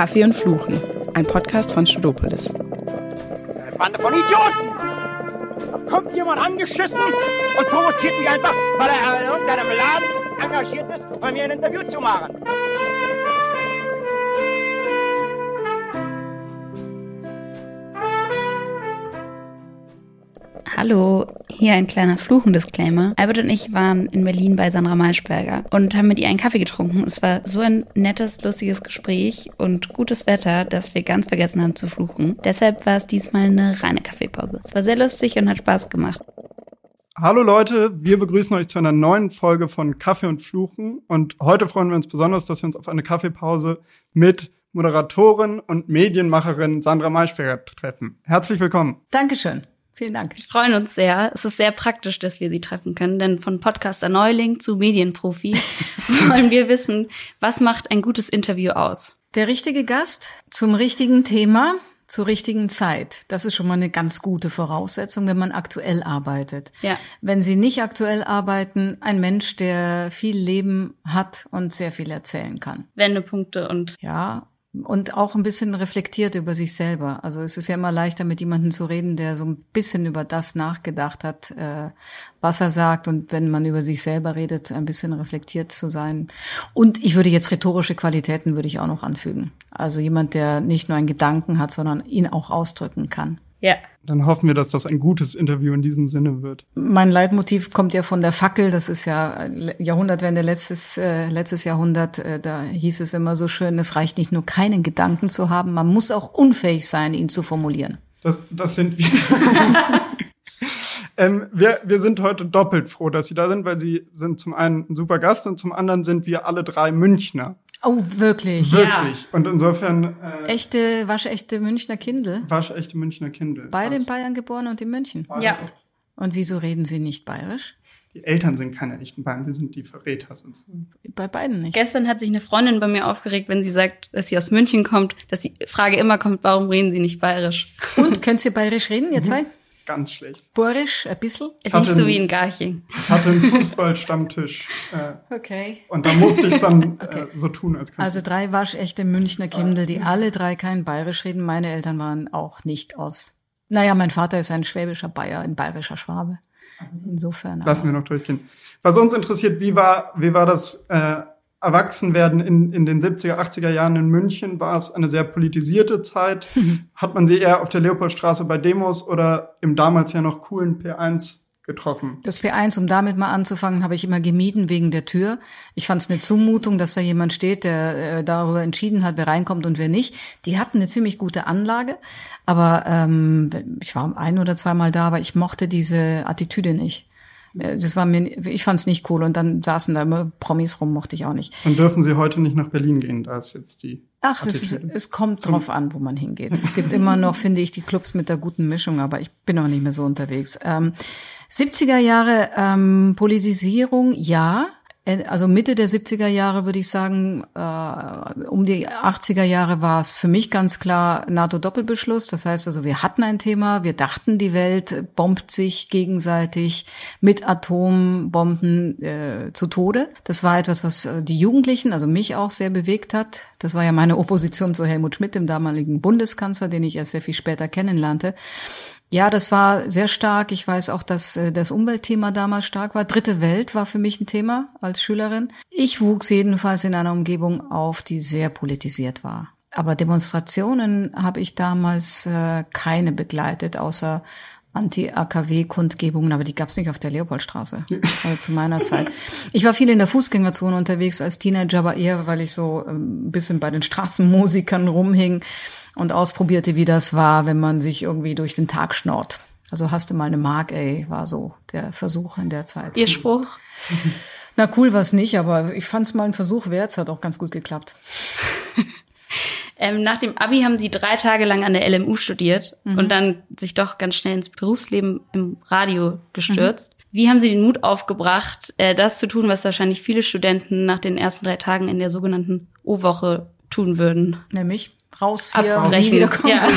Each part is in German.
Kaffee und Fluchen, ein Podcast von Studopolis. Eine Bande von Idioten! Da kommt jemand angeschissen und provoziert mich einfach, weil er in irgendeinem Laden engagiert ist, bei mir ein Interview zu machen. Hallo, hier ein kleiner Fluchen-Disclaimer. Albert und ich waren in Berlin bei Sandra Maischberger und haben mit ihr einen Kaffee getrunken. Es war so ein nettes, lustiges Gespräch und gutes Wetter, dass wir ganz vergessen haben zu fluchen. Deshalb war es diesmal eine reine Kaffeepause. Es war sehr lustig und hat Spaß gemacht. Hallo Leute, wir begrüßen euch zu einer neuen Folge von Kaffee und Fluchen. Und heute freuen wir uns besonders, dass wir uns auf eine Kaffeepause mit Moderatorin und Medienmacherin Sandra Maischberger treffen. Herzlich willkommen. Dankeschön. Vielen Dank. Wir freuen uns sehr. Es ist sehr praktisch, dass wir Sie treffen können, denn von Podcaster Neuling zu Medienprofi wollen wir wissen, was macht ein gutes Interview aus? Der richtige Gast zum richtigen Thema zur richtigen Zeit. Das ist schon mal eine ganz gute Voraussetzung, wenn man aktuell arbeitet. Ja. Wenn Sie nicht aktuell arbeiten, ein Mensch, der viel Leben hat und sehr viel erzählen kann. Wendepunkte und Ja, und auch ein bisschen reflektiert über sich selber. Also es ist ja immer leichter, mit jemandem zu reden, der so ein bisschen über das nachgedacht hat, äh, was er sagt. Und wenn man über sich selber redet, ein bisschen reflektiert zu sein. Und ich würde jetzt rhetorische Qualitäten würde ich auch noch anfügen. Also jemand, der nicht nur einen Gedanken hat, sondern ihn auch ausdrücken kann. Ja. Dann hoffen wir, dass das ein gutes Interview in diesem Sinne wird. Mein Leitmotiv kommt ja von der Fackel. Das ist ja Jahrhundertwende letztes, äh, letztes Jahrhundert. Äh, da hieß es immer so schön, es reicht nicht nur keinen Gedanken zu haben, man muss auch unfähig sein, ihn zu formulieren. Das, das sind wir. ähm, wir. Wir sind heute doppelt froh, dass Sie da sind, weil Sie sind zum einen ein super Gast und zum anderen sind wir alle drei Münchner. Oh, wirklich? Wirklich. Und insofern äh, Echte, waschechte Münchner Kindel. waschechte Münchner Kindle. Beide in? Bayern geboren und in München. Ja. Und wieso reden Sie nicht bayerisch? Die Eltern sind keine echten Bayern, sie sind die Verräter. Sonst. Bei beiden nicht. Gestern hat sich eine Freundin bei mir aufgeregt, wenn sie sagt, dass sie aus München kommt, dass die Frage immer kommt, warum reden sie nicht bayerisch? Und könnt ihr bayerisch reden, ihr zwei? Ganz schlecht. Borisch, ein bisschen? Nicht Hatte so wie in Garching. Ich hatte einen Fußballstammtisch äh, Okay. und da musste ich es dann Okay. äh, so tun, als könnte Also drei waschechte Münchner Kindel, die alle drei kein bayerisch reden. Meine Eltern waren auch nicht aus. Naja, mein Vater ist ein schwäbischer Bayer, ein bayerischer Schwabe. Insofern. Lassen wir noch durchgehen. Was uns interessiert, wie war, wie war das äh, Erwachsenwerden in, in den 70er, 80er Jahren in München? War es eine sehr politisierte Zeit? Hat man sie eher auf der Leopoldstraße bei Demos oder im damals ja noch coolen P1 getroffen? Das P1, um damit mal anzufangen, habe ich immer gemieden wegen der Tür. Ich fand es eine Zumutung, dass da jemand steht, der äh, darüber entschieden hat, wer reinkommt und wer nicht. Die hatten eine ziemlich gute Anlage, aber ähm, ich war ein oder zweimal da, aber ich mochte diese Attitüde nicht. Das war mir, ich fand es nicht cool und dann saßen da immer Promis rum, mochte ich auch nicht. Dann dürfen sie heute nicht nach Berlin gehen, da ist jetzt die. Ach, ist, es kommt drauf an, wo man hingeht. Es gibt immer noch, finde ich, die Clubs mit der guten Mischung, aber ich bin auch nicht mehr so unterwegs. Ähm, 70er Jahre ähm, Politisierung, ja. Äh, Also Mitte der 70er Jahre würde ich sagen, äh, um die 80er Jahre war es für mich ganz klar NATO-Doppelbeschluss. Das heißt also, wir hatten ein Thema, wir dachten, die Welt bombt sich gegenseitig mit Atombomben äh, zu Tode. Das war etwas, was äh, die Jugendlichen, also mich auch sehr bewegt hat. Das war ja meine Opposition zu Helmut Schmidt, dem damaligen Bundeskanzler, den ich erst sehr viel später kennenlernte. Ja, das war sehr stark. Ich weiß auch, dass äh, das Umweltthema damals stark war. Dritte Welt war für mich ein Thema als Schülerin. Ich wuchs jedenfalls in einer Umgebung auf, die sehr politisiert war. Aber Demonstrationen habe ich damals äh, keine begleitet, außer Anti-AKW-Kundgebungen, aber die gab es nicht auf der Leopoldstraße also zu meiner Zeit. Ich war viel in der Fußgängerzone unterwegs als Teenager, aber eher, weil ich so ähm, ein bisschen bei den Straßenmusikern rumhing und ausprobierte, wie das war, wenn man sich irgendwie durch den Tag schnaut. Also hast du mal eine Mark, ey, war so der Versuch in der Zeit. Ihr Spruch? Na cool war es nicht, aber ich fand es mal einen Versuch wert, es hat auch ganz gut geklappt. Ähm, nach dem Abi haben sie drei Tage lang an der LMU studiert und dann sich doch ganz schnell ins Berufsleben im Radio gestürzt. Wie haben Sie den Mut aufgebracht, äh, das zu tun, was wahrscheinlich viele Studenten nach den ersten drei Tagen in der sogenannten O-Woche tun würden? Nämlich raus hier und Abbrechen. nie wiederkommen. Ja.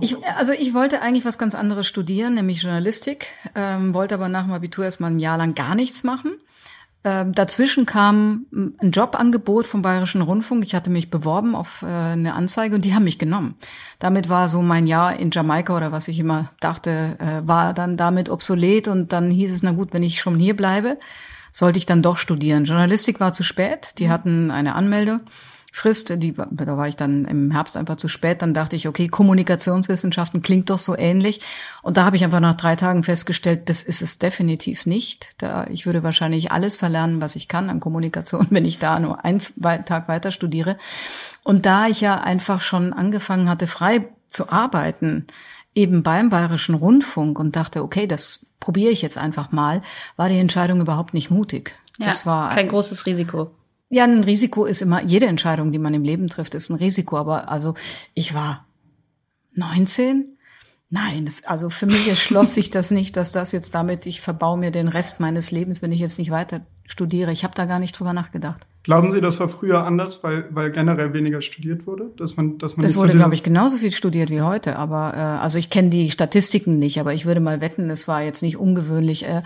Ich, also ich wollte eigentlich was ganz anderes studieren, nämlich Journalistik, ähm, wollte aber nach dem Abitur erstmal ein Jahr lang gar nichts machen. ähm, dazwischen kam ein Jobangebot vom Bayerischen Rundfunk. Ich hatte mich beworben auf äh, eine Anzeige und die haben mich genommen. Damit war so mein Jahr in Jamaika oder was ich immer dachte, äh, war dann damit obsolet und dann hieß es, na gut, wenn ich schon hier bleibe, sollte ich dann doch studieren. Journalistik war zu spät. Die hatten eine Anmelde. Frist, die, da war ich dann im Herbst einfach zu spät, dann dachte ich, okay, Kommunikationswissenschaften klingt doch so ähnlich. Und da habe ich einfach nach drei Tagen festgestellt, das ist es definitiv nicht. Da, ich würde wahrscheinlich alles verlernen, was ich kann an Kommunikation, wenn ich da nur einen Tag weiter studiere. Und da ich ja einfach schon angefangen hatte, frei zu arbeiten, eben beim Bayerischen Rundfunk und dachte, okay, das probiere ich jetzt einfach mal, war die Entscheidung überhaupt nicht mutig. Ja, das war kein großes Risiko. Ja, ein Risiko ist immer, jede Entscheidung, die man im Leben trifft, ist ein Risiko. Aber also ich war 19. Nein, es, also für mich erschloss sich das nicht, dass das jetzt damit, ich verbaue mir den Rest meines Lebens, wenn ich jetzt nicht weiter studiere. Ich habe da gar nicht drüber nachgedacht. Glauben Sie, das war früher anders, weil, weil generell weniger studiert wurde? Dass man, dass man es wurde, glaube ich, genauso viel studiert wie heute. Aber äh, also ich kenne die Statistiken nicht, aber ich würde mal wetten, es war jetzt nicht ungewöhnlich. Äh,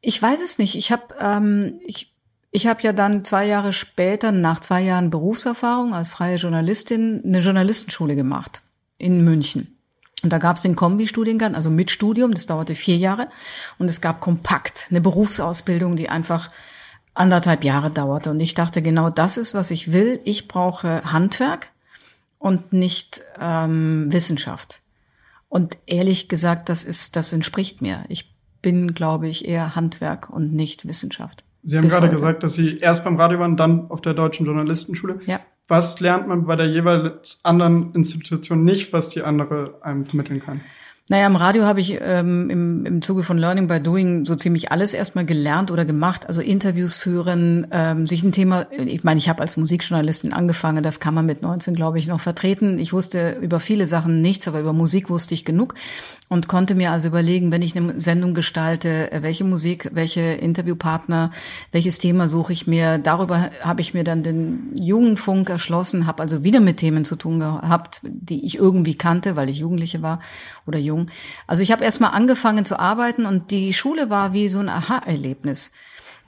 ich weiß es nicht. Ich habe ähm, ich ich habe ja dann zwei Jahre später, nach zwei Jahren Berufserfahrung als freie Journalistin, eine Journalistenschule gemacht in München. Und da gab es den Kombi-Studiengang, also mit Studium, das dauerte vier Jahre. Und es gab kompakt eine Berufsausbildung, die einfach anderthalb Jahre dauerte. Und ich dachte, genau das ist, was ich will. Ich brauche Handwerk und nicht ähm, Wissenschaft. Und ehrlich gesagt, das ist, das entspricht mir. Ich bin, glaube ich, eher Handwerk und nicht Wissenschaft. Sie haben gerade heute. gesagt, dass Sie erst beim Radio waren, dann auf der Deutschen Journalistenschule. Ja. Was lernt man bei der jeweils anderen Institution nicht, was die andere einem vermitteln kann? Naja, im Radio habe ich ähm, im, im Zuge von Learning by Doing so ziemlich alles erstmal gelernt oder gemacht. Also Interviews führen, ähm, sich ein Thema, ich meine, ich habe als Musikjournalistin angefangen, das kann man mit 19, glaube ich, noch vertreten. Ich wusste über viele Sachen nichts, aber über Musik wusste ich genug und konnte mir also überlegen, wenn ich eine Sendung gestalte, welche Musik, welche Interviewpartner, welches Thema suche ich mir. Darüber habe ich mir dann den Jugendfunk erschlossen, habe also wieder mit Themen zu tun gehabt, die ich irgendwie kannte, weil ich Jugendliche war oder jung. Also ich habe erstmal angefangen zu arbeiten und die Schule war wie so ein Aha-Erlebnis.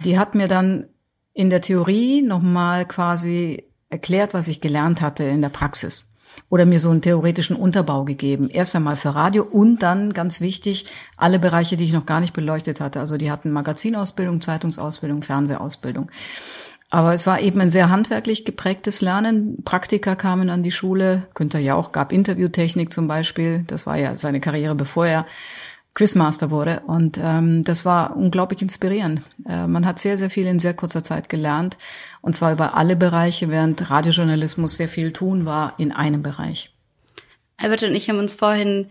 Die hat mir dann in der Theorie nochmal quasi erklärt, was ich gelernt hatte in der Praxis. Oder mir so einen theoretischen Unterbau gegeben. Erst einmal für Radio und dann, ganz wichtig, alle Bereiche, die ich noch gar nicht beleuchtet hatte. Also die hatten Magazinausbildung, Zeitungsausbildung, Fernsehausbildung. Aber es war eben ein sehr handwerklich geprägtes Lernen. Praktiker kamen an die Schule. Günther Jauch gab Interviewtechnik zum Beispiel. Das war ja seine Karriere, bevor er Quizmaster wurde. Und ähm, das war unglaublich inspirierend. Äh, man hat sehr, sehr viel in sehr kurzer Zeit gelernt. Und zwar über alle Bereiche, während Radiojournalismus sehr viel tun war in einem Bereich. Albert und ich haben uns vorhin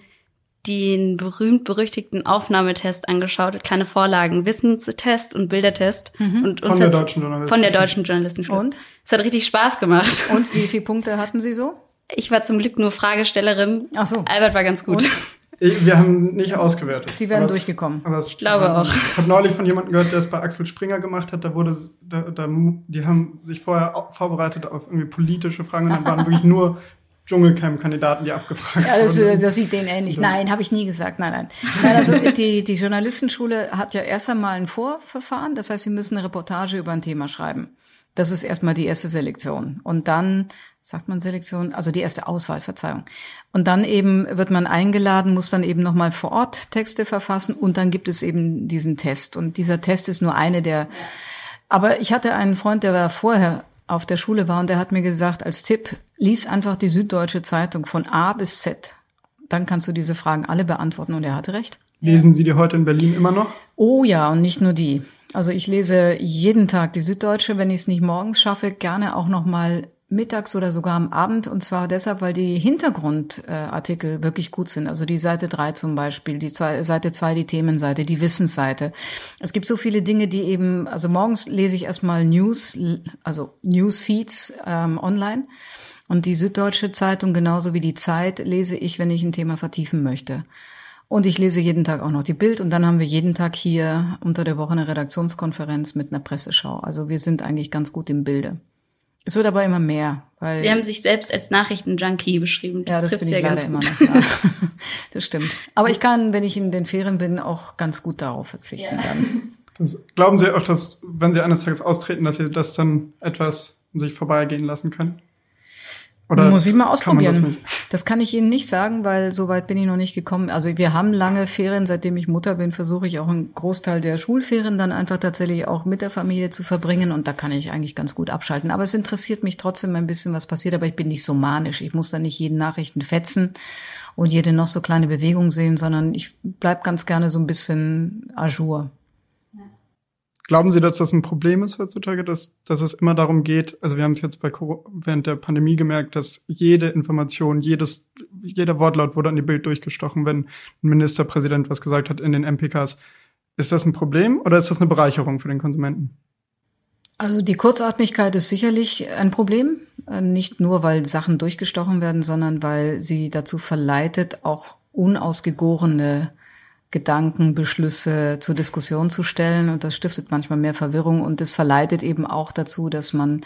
den berühmt-berüchtigten Aufnahmetest angeschaut, kleine Vorlagen, Wissenstest und Bildertest. Mhm. Und uns von der deutschen Journalistenschule. Von der deutschen Journalistenschule. Und? Es hat richtig Spaß gemacht. Und wie viele Punkte hatten Sie so? Ich war zum Glück nur Fragestellerin. Ach so. Albert war ganz gut. Und? Wir haben nicht ausgewertet. Sie werden aber durchgekommen. Aber ich glaube auch. Ich habe neulich von jemandem gehört, der es bei Axel Springer gemacht hat. Da wurde, da, da, die haben sich vorher vorbereitet auf irgendwie politische Fragen und dann waren wirklich nur Dschungelcamp-Kandidaten, die abgefragt ja, das, wurden. Das sieht denen ähnlich. So. Nein, habe ich nie gesagt. Nein, nein. nein also die, die Journalistenschule hat ja erst einmal ein Vorverfahren. Das heißt, sie müssen eine Reportage über ein Thema schreiben. Das ist erstmal die erste Selektion. Und dann, sagt man Selektion, also die erste Auswahl, Verzeihung. Und dann eben wird man eingeladen, muss dann eben nochmal vor Ort Texte verfassen und dann gibt es eben diesen Test. Und dieser Test ist nur eine der, aber ich hatte einen Freund, der war vorher auf der Schule war und der hat mir gesagt, als Tipp, lies einfach die Süddeutsche Zeitung von A bis Z. Dann kannst du diese Fragen alle beantworten und er hatte recht. Lesen Sie die heute in Berlin immer noch? Oh ja, und nicht nur die. Also ich lese jeden Tag die Süddeutsche, wenn ich es nicht morgens schaffe, gerne auch noch mal mittags oder sogar am Abend. Und zwar deshalb, weil die Hintergrundartikel wirklich gut sind. Also die Seite 3 zum Beispiel, die zwei, Seite 2 die Themenseite, die Wissensseite. Es gibt so viele Dinge, die eben, also morgens lese ich erstmal News, also Newsfeeds ähm, online. Und die Süddeutsche Zeitung genauso wie die Zeit lese ich, wenn ich ein Thema vertiefen möchte. Und ich lese jeden Tag auch noch die Bild und dann haben wir jeden Tag hier unter der Woche eine Redaktionskonferenz mit einer Presseschau. Also wir sind eigentlich ganz gut im Bilde. Es wird aber immer mehr. Weil Sie haben sich selbst als Nachrichtenjunkie beschrieben. Das ja, das finde ich ja leider immer noch. Ja. das stimmt. Aber ich kann, wenn ich in den Ferien bin, auch ganz gut darauf verzichten ja. dann. Das, glauben Sie auch, dass, wenn Sie eines Tages austreten, dass Sie das dann etwas sich vorbeigehen lassen können? Oder Muss ich mal ausprobieren. Kann das, das, kann ich Ihnen nicht sagen, weil so weit bin ich noch nicht gekommen. Also wir haben lange Ferien. Seitdem ich Mutter bin, versuche ich auch einen Großteil der Schulferien dann einfach tatsächlich auch mit der Familie zu verbringen. Und da kann ich eigentlich ganz gut abschalten. Aber es interessiert mich trotzdem ein bisschen, was passiert. Aber ich bin nicht so manisch. Ich muss da nicht jeden Nachrichten fetzen und jede noch so kleine Bewegung sehen, sondern ich bleib ganz gerne so ein bisschen à jour. Glauben Sie, dass das ein Problem ist heutzutage, dass, dass es immer darum geht, also wir haben es jetzt bei während der Pandemie gemerkt, dass jede Information, jedes, jeder Wortlaut wurde an die Bild durchgestochen, wenn ein Ministerpräsident was gesagt hat in den MPKs. Ist das ein Problem oder ist das eine Bereicherung für den Konsumenten? Also die Kurzatmigkeit ist sicherlich ein Problem. Nicht nur, weil Sachen durchgestochen werden, sondern weil sie dazu verleitet, auch unausgegorene Gedanken, Beschlüsse zur Diskussion zu stellen. Und das stiftet manchmal mehr Verwirrung und es verleitet eben auch dazu, dass man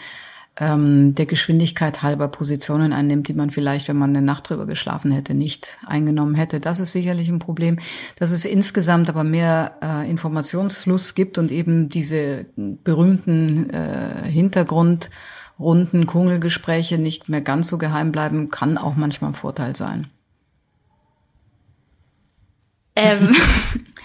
ähm, der Geschwindigkeit halber Positionen einnimmt, die man vielleicht, wenn man eine Nacht drüber geschlafen hätte, nicht eingenommen hätte. Das ist sicherlich ein Problem, dass es insgesamt aber mehr äh, Informationsfluss gibt und eben diese berühmten äh, Hintergrundrunden, Kungelgespräche nicht mehr ganz so geheim bleiben, kann auch manchmal ein Vorteil sein. Ähm.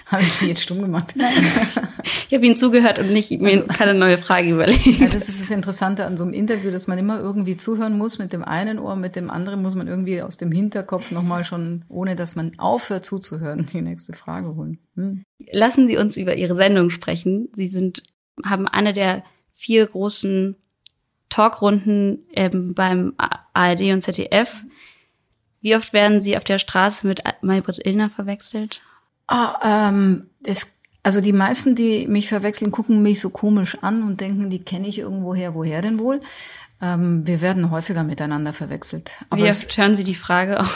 Habe ich sie jetzt stumm gemacht? ich habe Ihnen zugehört und nicht mir also, keine neue Frage überlegt. Ja, das ist das Interessante an so einem Interview, dass man immer irgendwie zuhören muss mit dem einen Ohr, mit dem anderen muss man irgendwie aus dem Hinterkopf nochmal schon, ohne dass man aufhört zuzuhören, die nächste Frage holen. Hm. Lassen Sie uns über Ihre Sendung sprechen. Sie sind, haben eine der vier großen Talkrunden ähm, beim ARD und ZDF. Wie oft werden Sie auf der Straße mit Maybrit Illner verwechselt? Ah, ähm, es, also die meisten, die mich verwechseln, gucken mich so komisch an und denken, die kenne ich irgendwoher. Woher denn wohl? Ähm, wir werden häufiger miteinander verwechselt. Aber Wie oft hören Sie die Frage auch?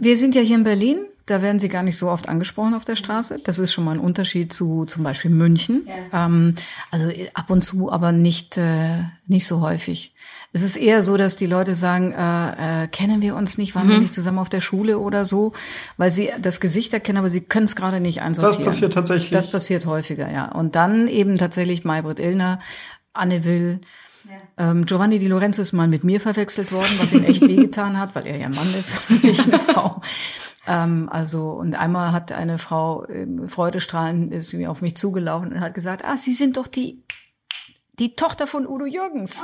Wir sind ja hier in Berlin. Da werden sie gar nicht so oft angesprochen auf der Straße. Das ist schon mal ein Unterschied zu zum Beispiel München. Ja. Ähm, also ab und zu, aber nicht, äh, nicht so häufig. Es ist eher so, dass die Leute sagen, äh, äh, kennen wir uns nicht, waren mhm. wir nicht zusammen auf der Schule oder so, weil sie das Gesicht erkennen, aber sie können es gerade nicht einsortieren. Das passiert tatsächlich. Das passiert häufiger, ja. Und dann eben tatsächlich Maybrit Illner, Anne Will, ja. Ähm, Giovanni Di Lorenzo ist mal mit mir verwechselt worden, was ihm echt wehgetan hat, weil er ja ein Mann ist, nicht eine Frau. Ähm, also, und einmal hat eine Frau äh, freudestrahlend ist mir auf mich zugelaufen und hat gesagt, ah, Sie sind doch die die Tochter von Udo Jürgens.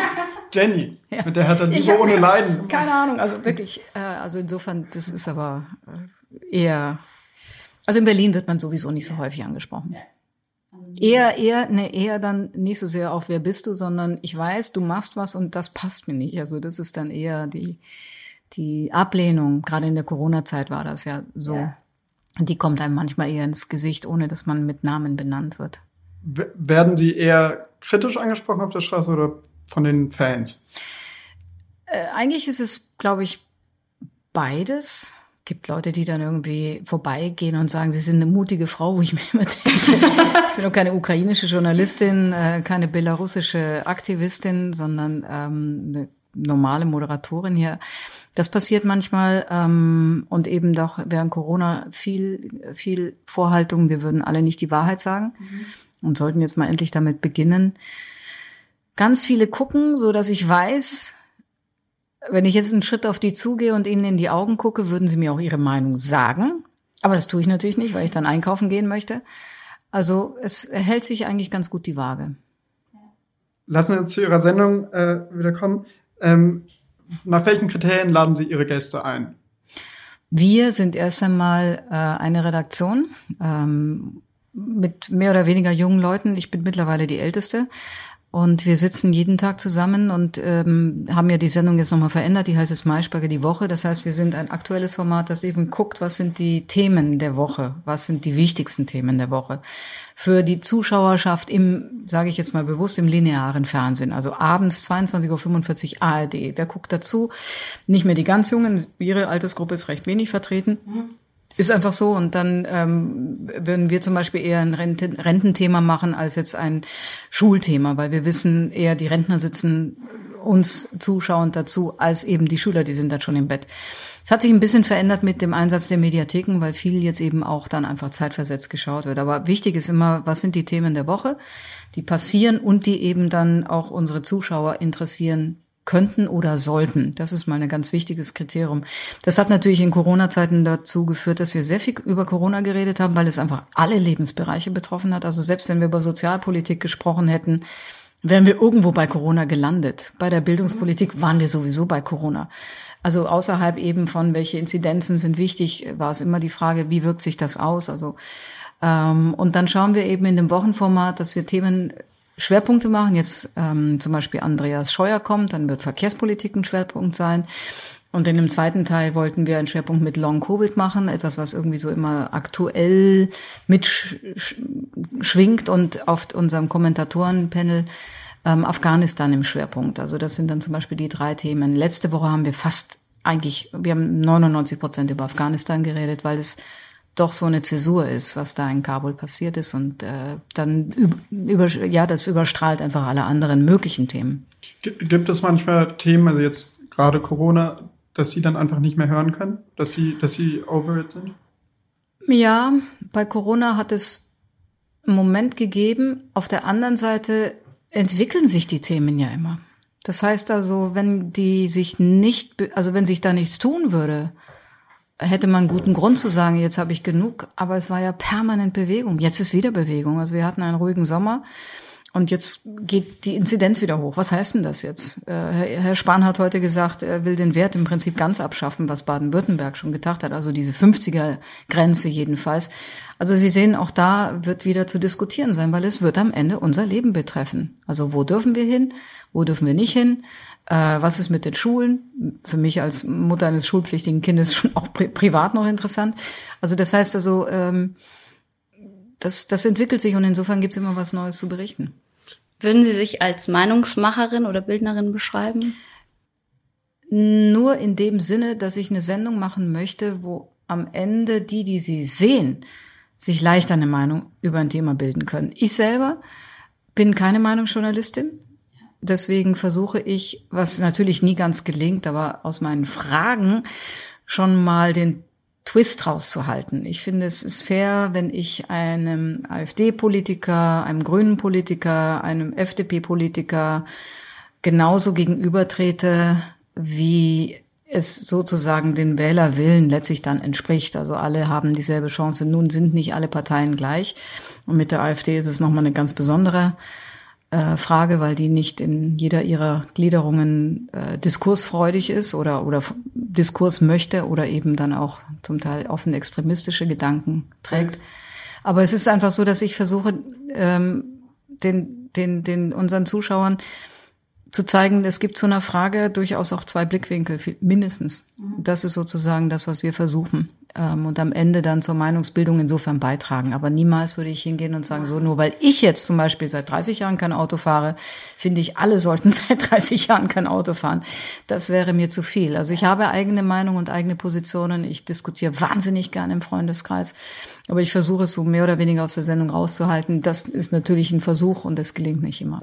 Jenny, ja. mit der hat er Liebe ohne Leiden. Keine Ahnung, also wirklich, äh, also insofern, das ist aber äh, eher, also in Berlin wird man sowieso nicht so häufig angesprochen. Eher, eher, ne, eher dann nicht so sehr auf wer bist du, sondern ich weiß, du machst was und das passt mir nicht. Also das ist dann eher die, die Ablehnung. Gerade in der Corona-Zeit war das ja so. Ja. Die kommt einem manchmal eher ins Gesicht, ohne dass man mit Namen benannt wird. Werden die eher kritisch angesprochen auf der Straße oder von den Fans? Äh, eigentlich ist es, glaube ich, beides. Gibt Leute, die dann irgendwie vorbeigehen und sagen, sie sind eine mutige Frau, wo ich mir immer denke, ich bin doch keine ukrainische Journalistin, äh, keine belarussische Aktivistin, sondern ähm, eine normale Moderatorin hier. Das passiert manchmal ähm, und eben doch während Corona viel, viel Vorhaltung. Wir würden alle nicht die Wahrheit sagen. Mhm und sollten jetzt mal endlich damit beginnen. Ganz viele gucken, so dass ich weiß, wenn ich jetzt einen Schritt auf die zugehe und ihnen in die Augen gucke, würden sie mir auch ihre Meinung sagen. Aber das tue ich natürlich nicht, weil ich dann einkaufen gehen möchte. Also es hält sich eigentlich ganz gut die Waage. Lassen Sie uns zu Ihrer Sendung äh, wieder kommen. Ähm, nach welchen Kriterien laden Sie Ihre Gäste ein? Wir sind erst einmal äh, eine Redaktion. Ähm, mit mehr oder weniger jungen Leuten. Ich bin mittlerweile die Älteste. Und wir sitzen jeden Tag zusammen und ähm, haben ja die Sendung jetzt nochmal verändert. Die heißt jetzt Maischberger die Woche. Das heißt, wir sind ein aktuelles Format, das eben guckt, was sind die Themen der Woche, was sind die wichtigsten Themen der Woche. Für die Zuschauerschaft im, sage ich jetzt mal bewusst, im linearen Fernsehen. Also abends 22.45 Uhr ARD. Wer guckt dazu? Nicht mehr die ganz Jungen. Ihre Altersgruppe ist recht wenig vertreten. Mhm. Ist einfach so. Und dann ähm, würden wir zum Beispiel eher ein Renten Rententhema machen als jetzt ein Schulthema, weil wir wissen, eher die Rentner sitzen uns zuschauend dazu, als eben die Schüler, die sind dann schon im Bett. Es hat sich ein bisschen verändert mit dem Einsatz der Mediatheken, weil viel jetzt eben auch dann einfach zeitversetzt geschaut wird. Aber wichtig ist immer, was sind die Themen der Woche, die passieren und die eben dann auch unsere Zuschauer interessieren könnten oder sollten. Das ist mal ein ganz wichtiges Kriterium. Das hat natürlich in Corona-Zeiten dazu geführt, dass wir sehr viel über Corona geredet haben, weil es einfach alle Lebensbereiche betroffen hat. Also selbst wenn wir über Sozialpolitik gesprochen hätten, wären wir irgendwo bei Corona gelandet. Bei der Bildungspolitik waren wir sowieso bei Corona. Also außerhalb eben von welche Inzidenzen sind wichtig, war es immer die Frage, wie wirkt sich das aus? Also ähm, und dann schauen wir eben in dem Wochenformat, dass wir Themen Schwerpunkte machen. Jetzt ähm, zum Beispiel Andreas Scheuer kommt, dann wird Verkehrspolitik ein Schwerpunkt sein. Und in dem zweiten Teil wollten wir einen Schwerpunkt mit Long Covid machen, etwas, was irgendwie so immer aktuell mitschwingt und auf unserem Kommentatorenpanel ähm, Afghanistan im Schwerpunkt. Also das sind dann zum Beispiel die drei Themen. Letzte Woche haben wir fast eigentlich, wir haben 99 Prozent über Afghanistan geredet, weil es doch so eine Zäsur ist, was da in Kabul passiert ist. Und äh, dann über, ja, das überstrahlt einfach alle anderen möglichen Themen. Gibt es manchmal Themen, also jetzt gerade Corona, dass sie dann einfach nicht mehr hören können, dass sie, dass sie over it sind? Ja, bei Corona hat es einen Moment gegeben. Auf der anderen Seite entwickeln sich die Themen ja immer. Das heißt also, wenn die sich nicht, also wenn sich da nichts tun würde, hätte man guten Grund zu sagen, jetzt habe ich genug, aber es war ja permanent Bewegung. Jetzt ist wieder Bewegung. Also wir hatten einen ruhigen Sommer und jetzt geht die Inzidenz wieder hoch. Was heißt denn das jetzt? Äh, Herr Spahn hat heute gesagt, er will den Wert im Prinzip ganz abschaffen, was Baden-Württemberg schon gedacht hat, also diese 50er-Grenze jedenfalls. Also Sie sehen, auch da wird wieder zu diskutieren sein, weil es wird am Ende unser Leben betreffen. Also wo dürfen wir hin? Wo dürfen wir nicht hin? Äh, was ist mit den Schulen? Für mich als Mutter eines schulpflichtigen Kindes schon auch pri privat noch interessant. Also das heißt also, ähm, das, das entwickelt sich und insofern gibt es immer was Neues zu berichten. Würden Sie sich als Meinungsmacherin oder Bildnerin beschreiben? Nur in dem Sinne, dass ich eine Sendung machen möchte, wo am Ende die, die sie sehen, sich leichter eine Meinung über ein Thema bilden können. Ich selber bin keine Meinungsjournalistin. Deswegen versuche ich, was natürlich nie ganz gelingt, aber aus meinen Fragen schon mal den Twist rauszuhalten. Ich finde, es ist fair, wenn ich einem AfD-Politiker, einem grünen Politiker, einem FDP-Politiker genauso gegenübertrete, wie es sozusagen den Wählerwillen letztlich dann entspricht. Also alle haben dieselbe Chance. Nun sind nicht alle Parteien gleich. Und mit der AfD ist es nochmal eine ganz besondere äh, Frage, weil die nicht in jeder ihrer Gliederungen äh, diskursfreudig ist oder, oder Diskurs möchte oder eben dann auch zum Teil offen extremistische Gedanken trägt. Aber es ist einfach so, dass ich versuche, ähm, den, den, den unseren Zuschauern zu zeigen, es gibt zu einer Frage durchaus auch zwei Blickwinkel, mindestens. Mhm. Das ist sozusagen das, was wir versuchen ähm, und am Ende dann zur Meinungsbildung insofern beitragen. Aber niemals würde ich hingehen und sagen, so nur weil ich jetzt zum Beispiel seit 30 Jahren kein Auto fahre, finde ich, alle sollten seit 30 Jahren kein Auto fahren. Das wäre mir zu viel. Also ich habe eigene Meinung und eigene Positionen. Ich diskutiere wahnsinnig gerne im Freundeskreis. Aber ich versuche es so mehr oder weniger aus der Sendung rauszuhalten. Das ist natürlich ein Versuch und das gelingt nicht immer.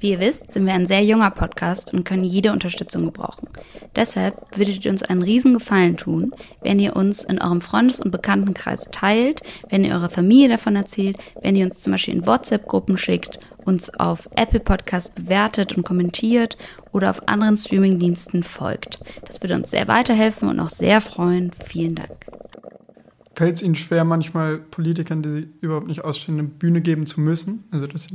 Wie ihr wisst, sind wir ein sehr junger Podcast und können jede Unterstützung gebrauchen. Deshalb würdet ihr uns einen riesen Gefallen tun, wenn ihr uns in eurem Freundes- und Bekanntenkreis teilt, wenn ihr eurer Familie davon erzählt, wenn ihr uns zum Beispiel in WhatsApp-Gruppen schickt, uns auf Apple Podcasts bewertet und kommentiert oder auf anderen Streamingdiensten folgt. Das würde uns sehr weiterhelfen und auch sehr freuen. Vielen Dank. Fällt es Ihnen schwer, manchmal Politikern, die Sie überhaupt nicht ausstehen, eine Bühne geben zu müssen? Also das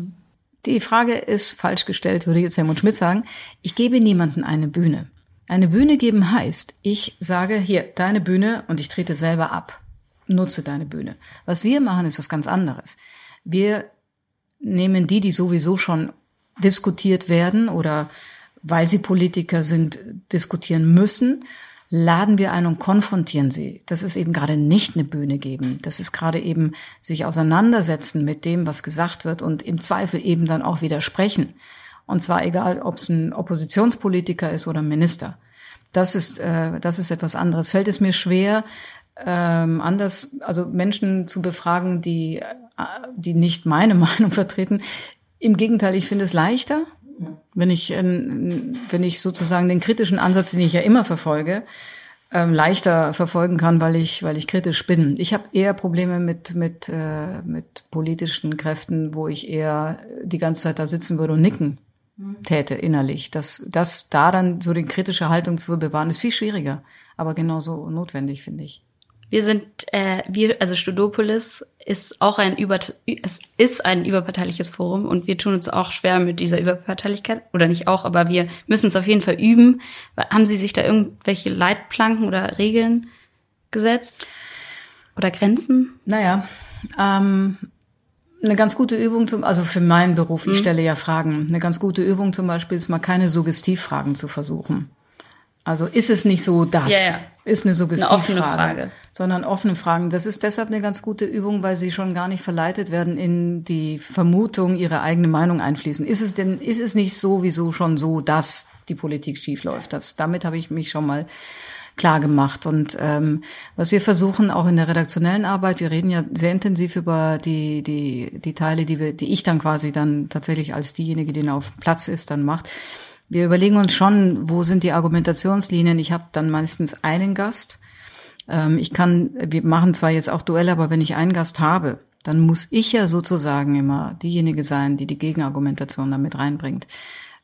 die Frage ist falsch gestellt, würde jetzt Helmut Schmidt sagen. Ich gebe niemanden eine Bühne. Eine Bühne geben heißt, ich sage hier, deine Bühne und ich trete selber ab. Nutze deine Bühne. Was wir machen, ist was ganz anderes. Wir nehmen die, die sowieso schon diskutiert werden oder weil sie Politiker sind, diskutieren müssen laden wir ein und konfrontieren sie. Das ist eben gerade nicht eine Bühne geben. Das ist gerade eben sich auseinandersetzen mit dem, was gesagt wird und im Zweifel eben dann auch widersprechen. Und zwar egal, ob es ein Oppositionspolitiker ist oder ein Minister. Das ist, äh, das ist etwas anderes. Fällt es mir schwer, ähm, anders, also Menschen zu befragen, die, äh, die nicht meine Meinung vertreten. Im Gegenteil, ich finde es leichter, wenn ich, wenn ich sozusagen den kritischen Ansatz, den ich ja immer verfolge, ähm, leichter verfolgen kann, weil ich, weil ich kritisch bin. Ich habe eher Probleme mit, mit, äh, mit politischen Kräften, wo ich eher die ganze Zeit da sitzen würde und nicken täte innerlich. Das, das da dann so die kritische Haltung zu bewahren, ist viel schwieriger, aber genauso notwendig, finde ich. Wir sind, äh, wir, also Studopolis ist auch ein über, es ist ein überparteiliches Forum und wir tun uns auch schwer mit dieser Überparteilichkeit oder nicht auch, aber wir müssen es auf jeden Fall üben. Haben Sie sich da irgendwelche Leitplanken oder Regeln gesetzt oder Grenzen? Naja, ähm, eine ganz gute Übung zum, also für meinen Beruf, ich Mhm. stelle ja Fragen. Eine ganz gute Übung zum Beispiel ist mal keine Suggestivfragen zu versuchen. Also ist es nicht so das? Ja, ja. Ist eine Suggestivfrage. offene Frage. Sondern offene Fragen. Das ist deshalb eine ganz gute Übung, weil sie schon gar nicht verleitet werden in die Vermutung, ihre eigene Meinung einfließen. Ist es denn, ist es nicht sowieso schon so, dass die Politik schiefläuft? Das, damit habe ich mich schon mal klar gemacht. Und ähm, was wir versuchen, auch in der redaktionellen Arbeit, wir reden ja sehr intensiv über die, die, die Teile, die wir, die ich dann quasi dann tatsächlich als diejenige, die auf Platz ist, dann macht. Wir überlegen uns schon, wo sind die Argumentationslinien. Ich habe dann meistens einen Gast. Ähm, ich kann, wir machen zwar jetzt auch Duelle, aber wenn ich einen Gast habe, dann muss ich ja sozusagen immer diejenige sein, die die Gegenargumentation damit reinbringt.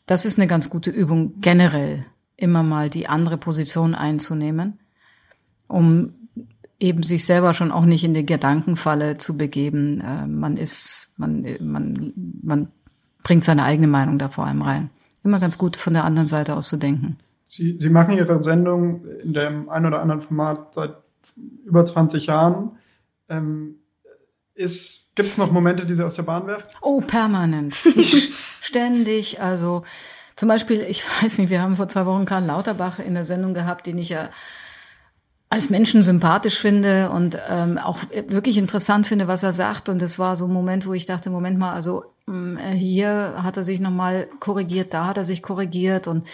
Das ist eine ganz gute Übung generell, immer mal die andere Position einzunehmen, um eben sich selber schon auch nicht in die Gedankenfalle zu begeben. Äh, man ist, man, man, man bringt seine eigene Meinung da vor allem rein. Immer ganz gut von der anderen Seite aus zu denken. Sie, Sie machen Ihre Sendung in dem ein oder anderen Format seit über 20 Jahren. Ähm, ist, gibt es noch Momente, die Sie aus der Bahn werfen? Oh, permanent. Ständig. Also zum Beispiel, ich weiß nicht, wir haben vor zwei Wochen Karl Lauterbach in der Sendung gehabt, den ich ja als Menschen sympathisch finde und ähm, auch wirklich interessant finde, was er sagt. Und es war so ein Moment, wo ich dachte, Moment mal, also hier hat er sich nochmal korrigiert, da hat er sich korrigiert und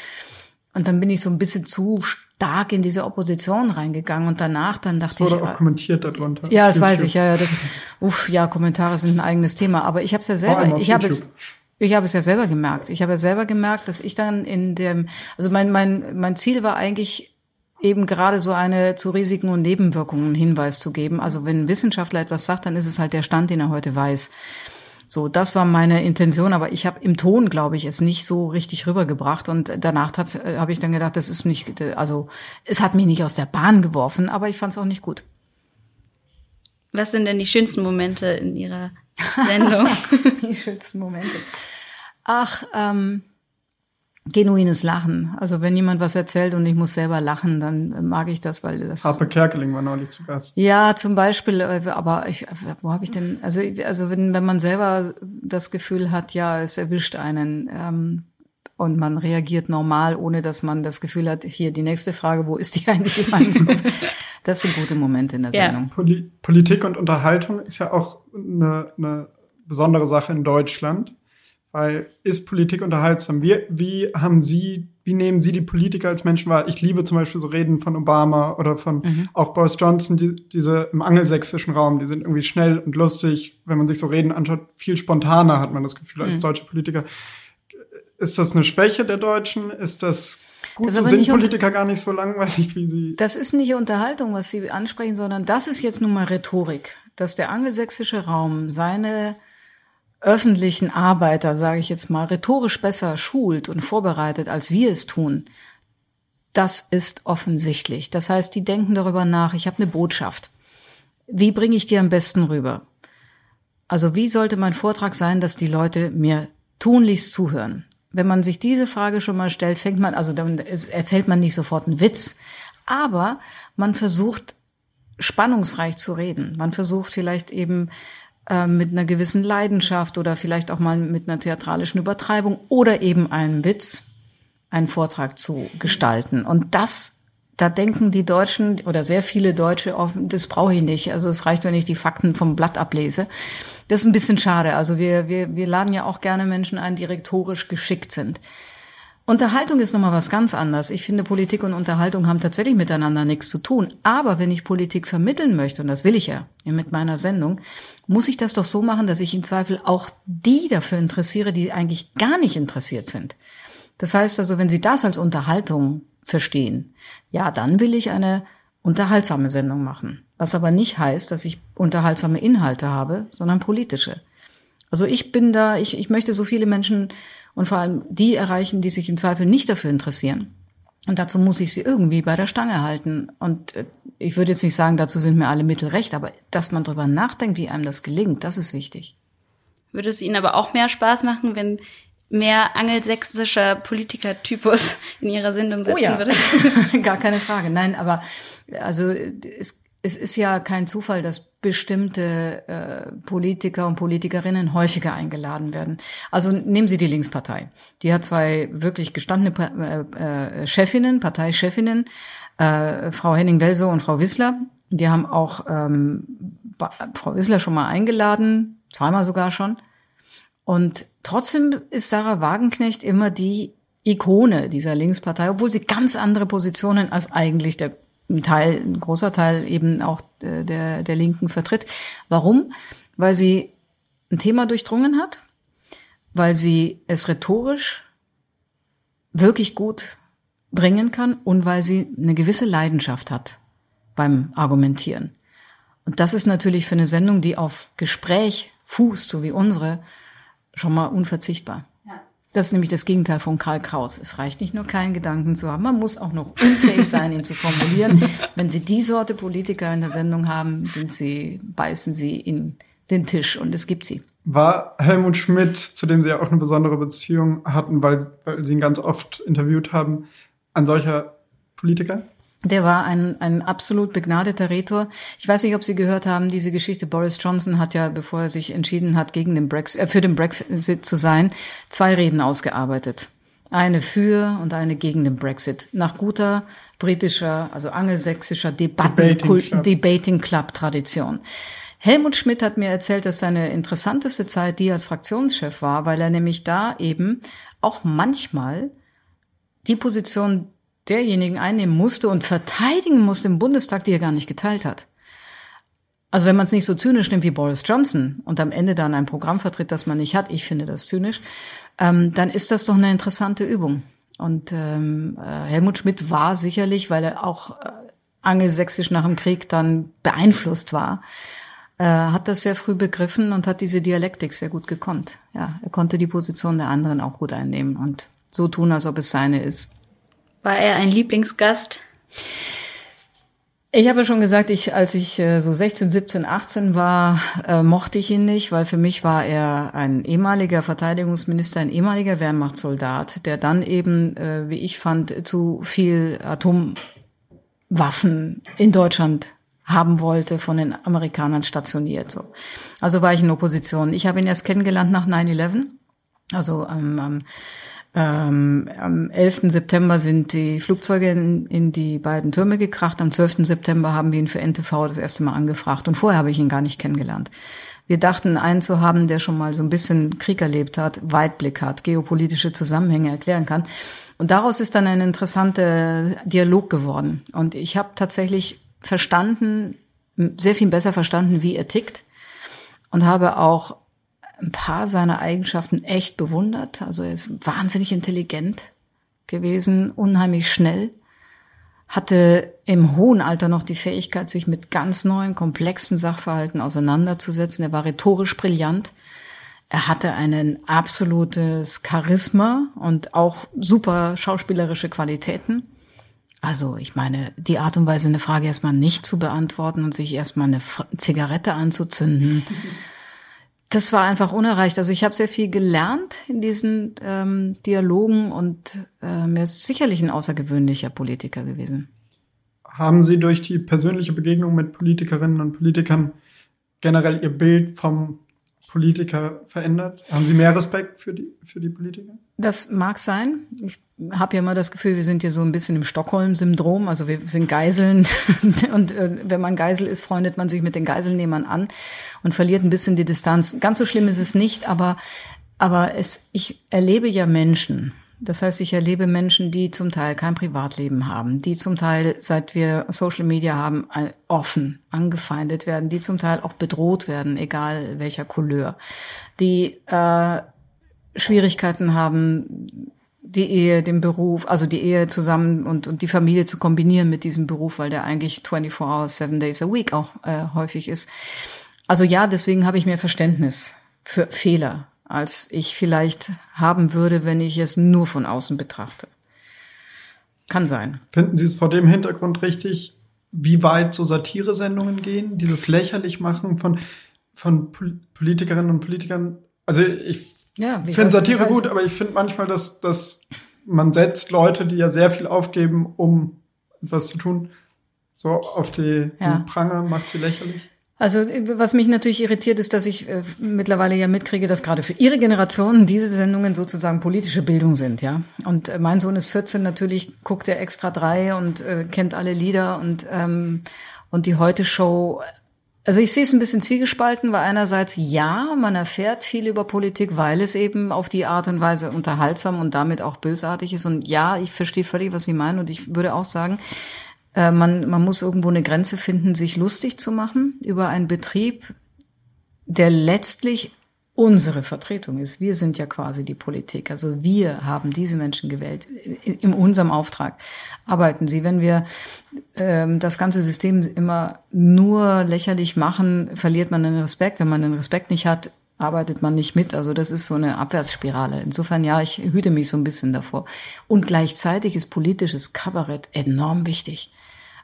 und dann bin ich so ein bisschen zu stark in diese Opposition reingegangen und danach dann dachte Es wurde ich, auch kommentiert darunter. ja, das weiß YouTube. ich, ja, ja, das, uff, ja, Kommentare sind ein eigenes Thema, aber ich habe es ja selber, ich habe es, ich habe es ja selber gemerkt. Ich habe ja selber gemerkt, dass ich dann in dem, also mein, mein, mein Ziel war eigentlich eben gerade so eine zu Risiken und Nebenwirkungen Hinweis zu geben. Also wenn ein Wissenschaftler etwas sagt, dann ist es halt der Stand, den er heute weiß. So, das war meine Intention, aber ich habe im Ton, glaube ich, es nicht so richtig rübergebracht und danach äh, habe ich dann gedacht, das ist nicht, also es hat mich nicht aus der Bahn geworfen, aber ich fand es auch nicht gut. Was sind denn die schönsten Momente in Ihrer Sendung? die schönsten Momente. Ach, ähm, genuines Lachen. Also wenn jemand was erzählt und ich muss selber lachen, dann mag ich das, weil das. Harpe Kerkeling war neulich zu Gast. Ja, zum Beispiel, äh, aber ich, wo habe ich denn, also, also wenn, wenn man selber das Gefühl hat, ja, es erwischt einen ähm, und man reagiert normal, ohne dass man das Gefühl hat, hier die nächste Frage, wo ist die eigentlich in meinem Kopf? Das sind gute Momente in der Ja. Sendung. Poli Politik und Unterhaltung ist ja auch eine, eine besondere Sache in Deutschland. Weil ist Politik unterhaltsam? Wie, wie haben Sie, wie nehmen Sie die Politiker als Menschen wahr? Ich liebe zum Beispiel so Reden von Obama oder von auch Boris Johnson, die, diese im angelsächsischen Raum, die sind irgendwie schnell und lustig. Wenn man sich so Reden anschaut, viel spontaner hat man das Gefühl als deutsche Politiker. Ist das eine Schwäche der Deutschen? Ist das gut Das so? Sind Politiker gar nicht so langweilig, wie sie Das ist nicht Unterhaltung, was Sie ansprechen, sondern das ist jetzt nun mal Rhetorik, dass der angelsächsische Raum seine öffentlichen Arbeiter, sage ich jetzt mal, rhetorisch besser schult und vorbereitet, als wir es tun. Das ist offensichtlich. Das heißt, die denken darüber nach, ich habe eine Botschaft. Wie bringe ich die am besten rüber? Also wie sollte mein Vortrag sein, dass die Leute mir tunlichst zuhören? Wenn man sich diese Frage schon mal stellt, fängt man, also dann erzählt man nicht sofort einen Witz, aber man versucht spannungsreich zu reden. Man versucht vielleicht eben äh, mit einer gewissen Leidenschaft oder vielleicht auch mal mit einer theatralischen Übertreibung oder eben einem Witz einen Vortrag zu gestalten. Und das, da denken die Deutschen oder sehr viele Deutsche offen, das brauche ich nicht. Also es reicht, wenn ich die Fakten vom Blatt ablese. Das ist ein bisschen schade. Also wir, wir, wir laden ja auch gerne Menschen ein, die rhetorisch geschickt sind. Unterhaltung ist nochmal was ganz anderes. Ich finde, Politik und Unterhaltung haben tatsächlich miteinander nichts zu tun. Aber wenn ich Politik vermitteln möchte, und das will ich ja mit meiner Sendung, muss ich das doch so machen, dass ich im Zweifel auch die dafür interessiere, die eigentlich gar nicht interessiert sind. Das heißt also, wenn Sie das als Unterhaltung verstehen, ja, dann will ich eine unterhaltsame Sendung machen. Was aber nicht heißt, dass ich unterhaltsame Inhalte habe, sondern politische. Also ich bin da, ich, ich möchte so viele Menschen und vor allem die erreichen, die sich im Zweifel nicht dafür interessieren. Und dazu muss ich sie irgendwie bei der Stange halten. Und äh, ich würde jetzt nicht sagen, dazu sind mir alle Mittel recht, aber dass man drüber nachdenkt, wie einem das gelingt, das ist wichtig. Würde es Ihnen aber auch mehr Spaß machen, wenn mehr angelsächsischer Politikertypus in Ihrer Sendung sitzen oh ja. würde? Gar keine Frage. Nein, aber also es, es ist ja kein Zufall, dass bestimmte äh, Politiker und Politikerinnen häufiger eingeladen werden. Also nehmen Sie die Linkspartei. Die hat zwei wirklich gestandene äh, äh, Chefinnen, Parteichefinnen, äh, Frau Henning-Welso und Frau Wissler. Die haben auch ähm, Frau Wissler schon mal eingeladen, zweimal sogar schon. Und trotzdem ist Sarah Wagenknecht immer die Ikone dieser Linkspartei, obwohl sie ganz andere Positionen als eigentlich der ein Teil, ein großer Teil eben auch äh, der, der Linken vertritt. Warum? Weil sie ein Thema durchdrungen hat, weil sie es rhetorisch wirklich gut bringen kann und weil sie eine gewisse Leidenschaft hat beim Argumentieren. Und das ist natürlich für eine Sendung, die auf Gespräch fußt, so wie unsere, schon mal unverzichtbar. Das ist nämlich das Gegenteil von Karl Kraus. Es reicht nicht nur keinen Gedanken zu haben, man muss auch noch unfähig sein, ihn zu formulieren. Wenn Sie die Sorte Politiker in der Sendung haben, sind Sie, beißen Sie in den Tisch und es gibt sie. War Helmut Schmidt, zu dem Sie ja auch eine besondere Beziehung hatten, weil, weil Sie ihn ganz oft interviewt haben, ein solcher Politiker? Der war ein, ein absolut begnadeter Rhetor. Ich weiß nicht, ob Sie gehört haben, diese Geschichte. Boris Johnson hat ja, bevor er sich entschieden hat, gegen den Brexit, äh, für den Brexit zu sein, zwei Reden ausgearbeitet. Eine für und eine gegen den Brexit. Nach guter britischer, also angelsächsischer Debatten, Debating Club, Debating Club Tradition. Helmut Schmidt hat mir erzählt, dass seine interessanteste Zeit die als Fraktionschef war, weil er nämlich da eben auch manchmal die Position derjenigen einnehmen musste und verteidigen musste im Bundestag, die er gar nicht geteilt hat. Also wenn man es nicht so zynisch nimmt wie Boris Johnson und am Ende dann ein Programm vertritt, das man nicht hat, ich finde das zynisch, ähm, dann ist das doch eine interessante Übung. Und ähm, äh, Helmut Schmidt war sicherlich, weil er auch äh, angelsächsisch nach dem Krieg dann beeinflusst war, äh, hat das sehr früh begriffen und hat diese Dialektik sehr gut gekonnt. Ja, er konnte die Position der anderen auch gut einnehmen und so tun, als ob es seine ist. War er ein Lieblingsgast? Ich habe schon gesagt, ich, als ich äh, so 16, 17, 18 war, äh, mochte ich ihn nicht, weil für mich war er ein ehemaliger Verteidigungsminister, ein ehemaliger Wehrmachtssoldat, der dann eben, äh, wie ich fand, zu viel Atomwaffen in Deutschland haben wollte, von den Amerikanern stationiert. So. Also war ich in Opposition. Ich habe ihn erst kennengelernt nach 9-11, also am, am ähm, am 11. September sind die Flugzeuge in, in, die beiden Türme gekracht. Am 12. September haben wir ihn für NTV das erste Mal angefragt. Und vorher habe ich ihn gar nicht kennengelernt. Wir dachten, einen zu haben, der schon mal so ein bisschen Krieg erlebt hat, Weitblick hat, geopolitische Zusammenhänge erklären kann. Und daraus ist dann ein interessanter Dialog geworden. Und ich habe tatsächlich verstanden, sehr viel besser verstanden, wie er tickt. Und habe auch ein paar seiner Eigenschaften echt bewundert. Also er ist wahnsinnig intelligent gewesen, unheimlich schnell, hatte im hohen Alter noch die Fähigkeit, sich mit ganz neuen, komplexen Sachverhalten auseinanderzusetzen. Er war rhetorisch brillant. Er hatte ein absolutes Charisma und auch super schauspielerische Qualitäten. Also ich meine, die Art und Weise, eine Frage erstmal nicht zu beantworten und sich erstmal eine Zigarette anzuzünden. das war einfach unerreicht. Also ich habe sehr viel gelernt in diesen ähm, Dialogen und äh, mir ist sicherlich ein außergewöhnlicher Politiker gewesen. Haben Sie durch die persönliche Begegnung mit Politikerinnen und Politikern generell Ihr Bild vom Politiker verändert? Haben Sie mehr Respekt für die, für die Politiker? Das mag sein. Ich habe ja immer das Gefühl, wir sind hier so ein bisschen im Stockholm-Syndrom. Also wir sind Geiseln und äh, wenn man Geisel ist, freundet man sich mit den Geiselnehmern an und verliert ein bisschen die Distanz. Ganz so schlimm ist es nicht, aber aber es, ich erlebe ja Menschen. Das heißt, ich erlebe Menschen, die zum Teil kein Privatleben haben, die zum Teil, seit wir Social Media haben, offen angefeindet werden, die zum Teil auch bedroht werden, egal welcher Couleur, die äh, Schwierigkeiten haben, die Ehe, den Beruf, also die Ehe zusammen und, und die Familie zu kombinieren mit diesem Beruf, weil der eigentlich 24 hours, 7 days a week auch äh, häufig ist. Also ja, deswegen habe ich mehr Verständnis für Fehler, als ich vielleicht haben würde, wenn ich es nur von außen betrachte. Kann sein. Finden Sie es vor dem Hintergrund richtig, wie weit so Satiresendungen gehen? Dieses lächerlich machen von, von Politikerinnen und Politikern? Also ich ja, finde Satire gut, aber ich finde manchmal, dass, dass man setzt Leute, die ja sehr viel aufgeben, um etwas zu tun, so auf die ja. Pranger, macht sie lächerlich. Also was mich natürlich irritiert, ist, dass ich äh, mittlerweile ja mitkriege, dass gerade für ihre Generation diese Sendungen sozusagen politische Bildung sind, ja. Und äh, mein Sohn ist 14, natürlich guckt er extra drei und äh, kennt alle Lieder und ähm, und die Heute Show. Also ich sehe es ein bisschen zwiegespalten, weil einerseits ja, man erfährt viel über Politik, weil es eben auf die Art und Weise unterhaltsam und damit auch bösartig ist. Und ja, ich verstehe völlig, was Sie meinen. Und ich würde auch sagen, äh, man, man muss irgendwo eine Grenze finden, sich lustig zu machen über einen Betrieb, der letztlich unsere Vertretung ist. Wir sind ja quasi die Politik. Also wir haben diese Menschen gewählt. In, in unserem Auftrag arbeiten sie. Wenn wir ähm, das ganze System immer nur lächerlich machen, verliert man den Respekt. Wenn man den Respekt nicht hat, arbeitet man nicht mit. Also das ist so eine Abwärtsspirale. Insofern ja, ich hüte mich so ein bisschen davor. Und gleichzeitig ist politisches Kabarett enorm wichtig.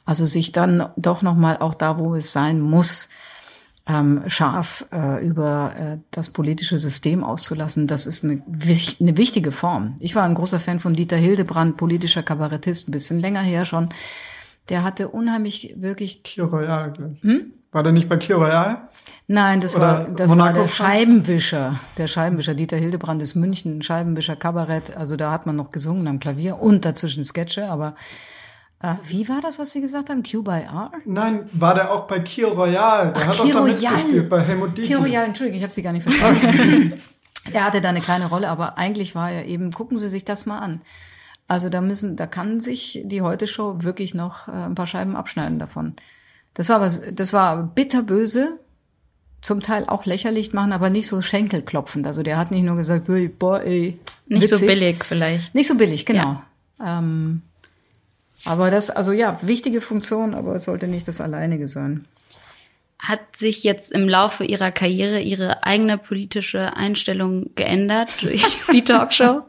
Also sich dann doch nochmal auch da, wo es sein muss, ähm, scharf äh, über äh, das politische System auszulassen, das ist eine, eine wichtige Form. Ich war ein großer Fan von Dieter Hildebrand, politischer Kabarettist, ein bisschen länger her schon. Der hatte unheimlich wirklich. Kir Royal, glaube ich. Hm? War der nicht bei Kir Royal? Nein, das Oder war das Monaco war der Scheibenwischer. Der Scheibenwischer Dieter Hildebrand ist München, Scheibenwischer Kabarett. Also da hat man noch gesungen am Klavier und dazwischen Sketche, aber äh, wie war das, was Sie gesagt haben? Q by R? Nein, war der auch bei Kir Royal. Der Ach, hat Kir auch da mitgespielt, bei Helmut Dietl. Kir Royal, Entschuldigung, ich habe Sie gar nicht verstanden. er hatte da eine kleine Rolle, aber eigentlich war er eben, gucken Sie sich das mal an. Also da müssen, da kann sich die Heute-Show wirklich noch äh, ein paar Scheiben abschneiden davon. Das war was, das war bitterböse, zum Teil auch lächerlich machen, aber nicht so schenkelklopfend. Also der hat nicht nur gesagt, boah, ey, nicht witzig. so billig vielleicht. Nicht so billig, genau. Ja. Ähm, aber das, also ja, wichtige Funktion, aber es sollte nicht das Alleinige sein. Hat sich jetzt im Laufe Ihrer Karriere Ihre eigene politische Einstellung geändert durch die Talkshow?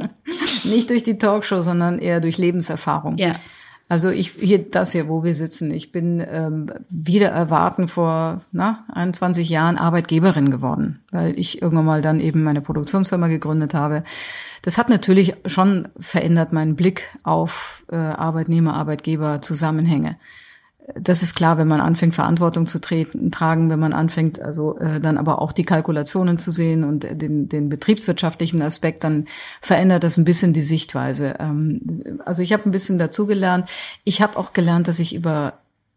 nicht durch die Talkshow, sondern eher durch Lebenserfahrung. Ja. Also ich hier das hier, wo wir sitzen. Ich bin ähm, wieder erwarten vor na, 21 Jahren Arbeitgeberin geworden, weil ich irgendwann mal dann eben meine Produktionsfirma gegründet habe. Das hat natürlich schon verändert meinen Blick auf äh, Arbeitnehmer, Arbeitgeber, Zusammenhänge das ist klar, wenn man anfängt, Verantwortung zu treten, tragen, wenn man anfängt, also äh, dann aber auch die Kalkulationen zu sehen und den, den betriebswirtschaftlichen Aspekt, dann verändert das ein bisschen die Sichtweise. Ähm, also ich habe ein bisschen dazugelernt. Ich habe auch gelernt, dass ich über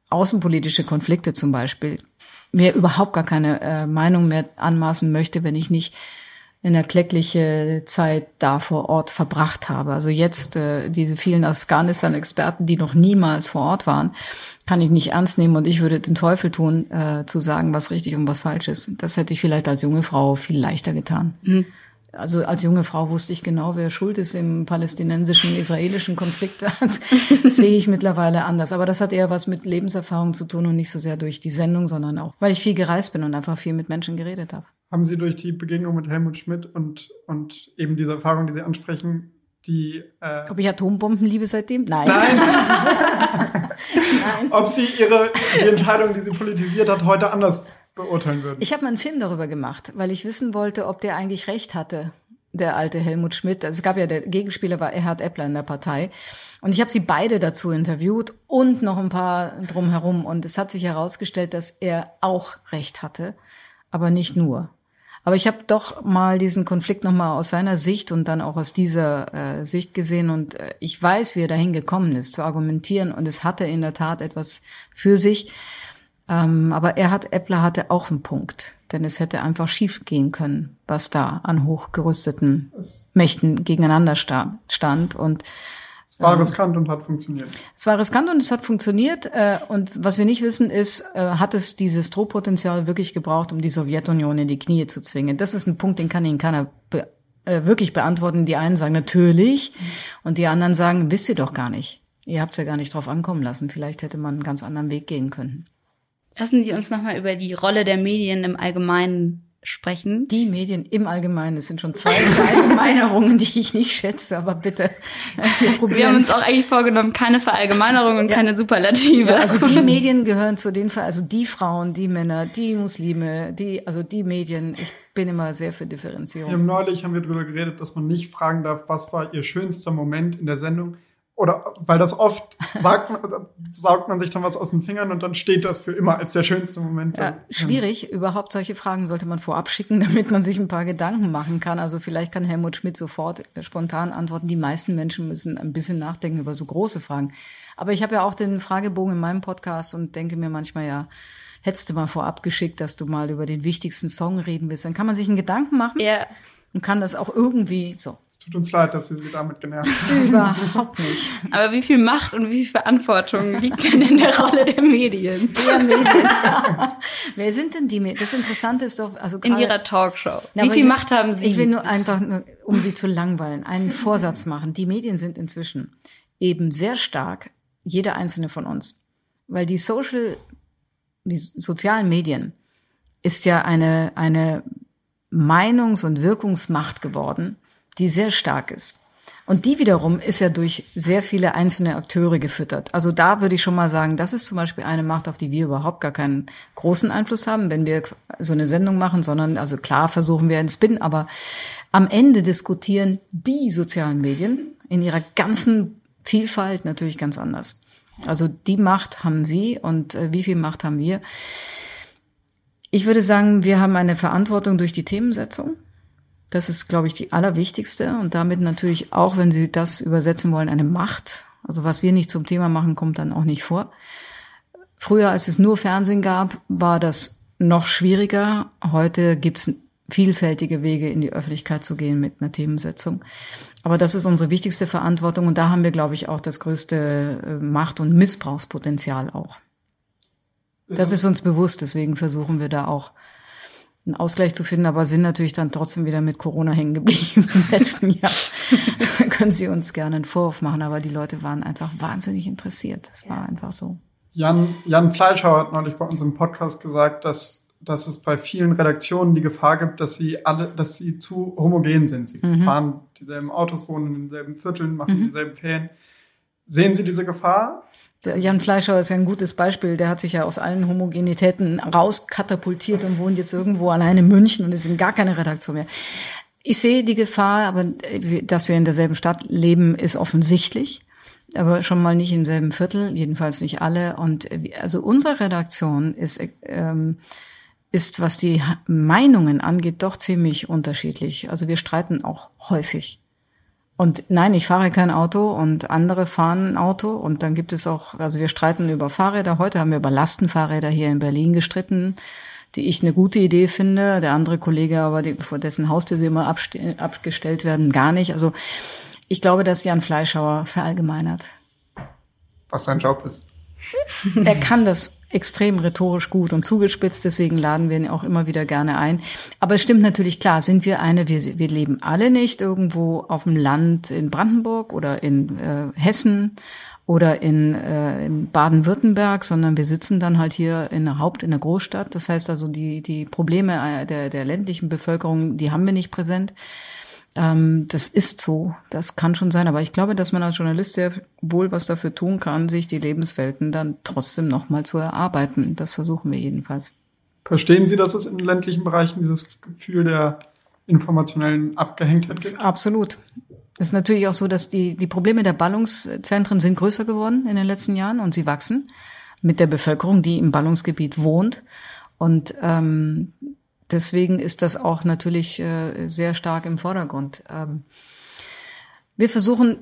außenpolitische Konflikte zum Beispiel mir überhaupt gar keine äh, Meinung mehr anmaßen möchte, wenn ich nicht eine klägliche Zeit da vor Ort verbracht habe. Also jetzt äh, diese vielen Afghanistan-Experten, die noch niemals vor Ort waren, kann ich nicht ernst nehmen und ich würde den Teufel tun, äh, zu sagen, was richtig und was falsch ist. Das hätte ich vielleicht als junge Frau viel leichter getan. Mhm. Also als junge Frau wusste ich genau, wer schuld ist im palästinensischen, israelischen Konflikt. Das sehe ich mittlerweile anders. Aber das hat eher was mit Lebenserfahrung zu tun und nicht so sehr durch die Sendung, sondern auch, weil ich viel gereist bin und einfach viel mit Menschen geredet habe. Haben Sie durch die Begegnung mit Helmut Schmidt und, und eben diese Erfahrung, die Sie ansprechen, die. Äh Ob ich Atombomben liebe seitdem? Nein. Nein. Nein. Ob Sie Ihre die Entscheidung, die sie politisiert hat, heute anders beurteilen würden. Ich habe mal einen Film darüber gemacht, weil ich wissen wollte, ob der eigentlich recht hatte, der alte Helmut Schmidt. Also es gab ja, der Gegenspieler war Erhard Eppler in der Partei. Und ich habe sie beide dazu interviewt und noch ein paar drumherum. Und es hat sich herausgestellt, dass er auch recht hatte, aber nicht nur. Aber ich habe doch mal diesen Konflikt nochmal aus seiner Sicht und dann auch aus dieser äh, Sicht gesehen und äh, ich weiß, wie er dahin gekommen ist, zu argumentieren und es hatte in der Tat etwas für sich. Ähm, aber er hat, Eppler hatte auch einen Punkt, denn es hätte einfach schief gehen können, was da an hochgerüsteten Mächten gegeneinander stand und es war ähm, riskant und hat funktioniert. Es war riskant und es hat funktioniert. Äh, und was wir nicht wissen, ist, äh, hat es dieses Drohpotenzial wirklich gebraucht, um die Sowjetunion in die Knie zu zwingen? Das ist ein Punkt, den kann Ihnen keiner äh, wirklich beantworten. Die einen sagen natürlich und die anderen sagen, wisst ihr doch gar nicht. Ihr habt es ja gar nicht drauf ankommen lassen. Vielleicht hätte man einen ganz anderen Weg gehen können. Lassen Sie uns nochmal über die Rolle der Medien im Allgemeinen sprechen. Die Medien im Allgemeinen, es sind schon zwei Verallgemeinerungen, die ich nicht schätze, aber bitte, wir probieren Wir haben uns auch eigentlich vorgenommen, keine Verallgemeinerung und ja. keine Superlative. Ja, also die Medien gehören zu den, also die Frauen, die Männer, die Muslime, die, also die Medien, ich bin immer sehr für Differenzierung. Haben neulich haben wir darüber geredet, dass man nicht fragen darf, was war ihr schönster Moment in der Sendung, oder weil das oft sagt man, saugt man sich dann was aus den Fingern und dann steht das für immer als der schönste Moment. Ja, schwierig. Ja. Überhaupt solche Fragen sollte man vorab schicken, damit man sich ein paar Gedanken machen kann. Also vielleicht kann Helmut Schmidt sofort äh, spontan antworten. Die meisten Menschen müssen ein bisschen nachdenken über so große Fragen. Aber ich habe ja auch den Fragebogen in meinem Podcast und denke mir manchmal ja, hättest du mal vorab geschickt, dass du mal über den wichtigsten Song reden willst. Dann kann man sich einen Gedanken machen. Ja. Und kann das auch irgendwie so tut uns leid, dass wir Sie damit genervt haben. Überhaupt nicht. Aber wie viel Macht und wie viel Verantwortung liegt denn in der Rolle der Medien? Der Medien. Wer sind denn die Medien? Das Interessante ist doch, also in Ihrer Talkshow. Na, wie viel ich, Macht haben Sie? Ich will nur einfach, nur, um Sie zu langweilen, einen Vorsatz machen. Die Medien sind inzwischen eben sehr stark, jeder einzelne von uns, weil die Social, die sozialen Medien ist ja eine eine Meinungs- und Wirkungsmacht geworden die sehr stark ist. Und die wiederum ist ja durch sehr viele einzelne Akteure gefüttert. Also da würde ich schon mal sagen, das ist zum Beispiel eine Macht, auf die wir überhaupt gar keinen großen Einfluss haben, wenn wir so eine Sendung machen, sondern also klar versuchen wir einen Spin, aber am Ende diskutieren die sozialen Medien in ihrer ganzen Vielfalt natürlich ganz anders. Also die Macht haben sie und äh, wie viel Macht haben wir? Ich würde sagen, wir haben eine Verantwortung durch die Themensetzung. Das ist, glaube ich, die allerwichtigste und damit natürlich auch, wenn Sie das übersetzen wollen, eine Macht. Also was wir nicht zum Thema machen, kommt dann auch nicht vor. Früher, als es nur Fernsehen gab, war das noch schwieriger. Heute gibt es vielfältige Wege, in die Öffentlichkeit zu gehen mit einer Themensetzung. Aber das ist unsere wichtigste Verantwortung und da haben wir, glaube ich, auch das größte äh, Macht- und Missbrauchspotenzial auch. Das ist uns bewusst, deswegen versuchen wir da auch einen Ausgleich zu finden, aber sind natürlich dann trotzdem wieder mit Corona hängen geblieben im letzten Jahr. Können Sie uns gerne einen Vorwurf machen, aber die Leute waren einfach wahnsinnig interessiert. Das war einfach so. Jan, Jan Fleischhauer hat neulich bei uns im Podcast gesagt, dass, dass es bei vielen Redaktionen die Gefahr gibt, dass sie alle, dass sie zu homogen sind. Sie mhm. fahren dieselben Autos, wohnen in denselben Vierteln, machen mhm. dieselben Ferien. Sehen Sie diese Gefahr? Der Jan Fleischer ist ja ein gutes Beispiel. Der hat sich ja aus allen Homogenitäten rauskatapultiert und wohnt jetzt irgendwo allein in München und ist in gar keine Redaktion mehr. Ich sehe die Gefahr, aber äh, dass wir in derselben Stadt leben, ist offensichtlich. Aber schon mal nicht im selben Viertel, jedenfalls nicht alle. Und äh, also unsere Redaktion ist, ähm, ist, was die Meinungen angeht, doch ziemlich unterschiedlich. Also wir streiten auch häufig. Und nein, ich fahre kein Auto und andere fahren ein Auto und dann gibt es auch, also wir streiten über Fahrräder. Heute haben wir über Lastenfahrräder hier in Berlin die ich eine gute Idee finde. Der andere Kollege aber, die, vor dessen Haustür sie immer abgestellt werden, gar nicht. Also ich glaube, dass Jan Fleischhauer verallgemeinert. Was sein Job ist. er kann das extrem rhetorisch gut und zugespitzt, deswegen laden wir ihn auch immer wieder gerne ein. Aber es stimmt natürlich klar, sind wir eine, wir, wir leben alle nicht irgendwo auf dem Land in Brandenburg oder in äh, Hessen oder in, äh, in Baden-Württemberg, sondern wir sitzen dann halt hier in der Haupt, in der Großstadt. Das heißt also, die, die Probleme äh, der, der ländlichen Bevölkerung, die haben wir nicht präsent. Ähm, das ist so, das kann schon sein, aber ich glaube, dass man als Journalist sehr wohl was dafür tun kann, sich die Lebenswelten dann trotzdem nochmal zu erarbeiten. Das versuchen wir jedenfalls. Verstehen Sie, dass es in ländlichen Bereichen dieses Gefühl der informationellen Abgehängtheit gibt? Absolut. Es ist natürlich auch so, dass die, die Probleme der Ballungszentren sind größer geworden in den letzten Jahren und sie wachsen mit der Bevölkerung, die im Ballungsgebiet wohnt. Und ähm, deswegen ist das auch natürlich äh, sehr stark im Vordergrund. Ähm, wir versuchen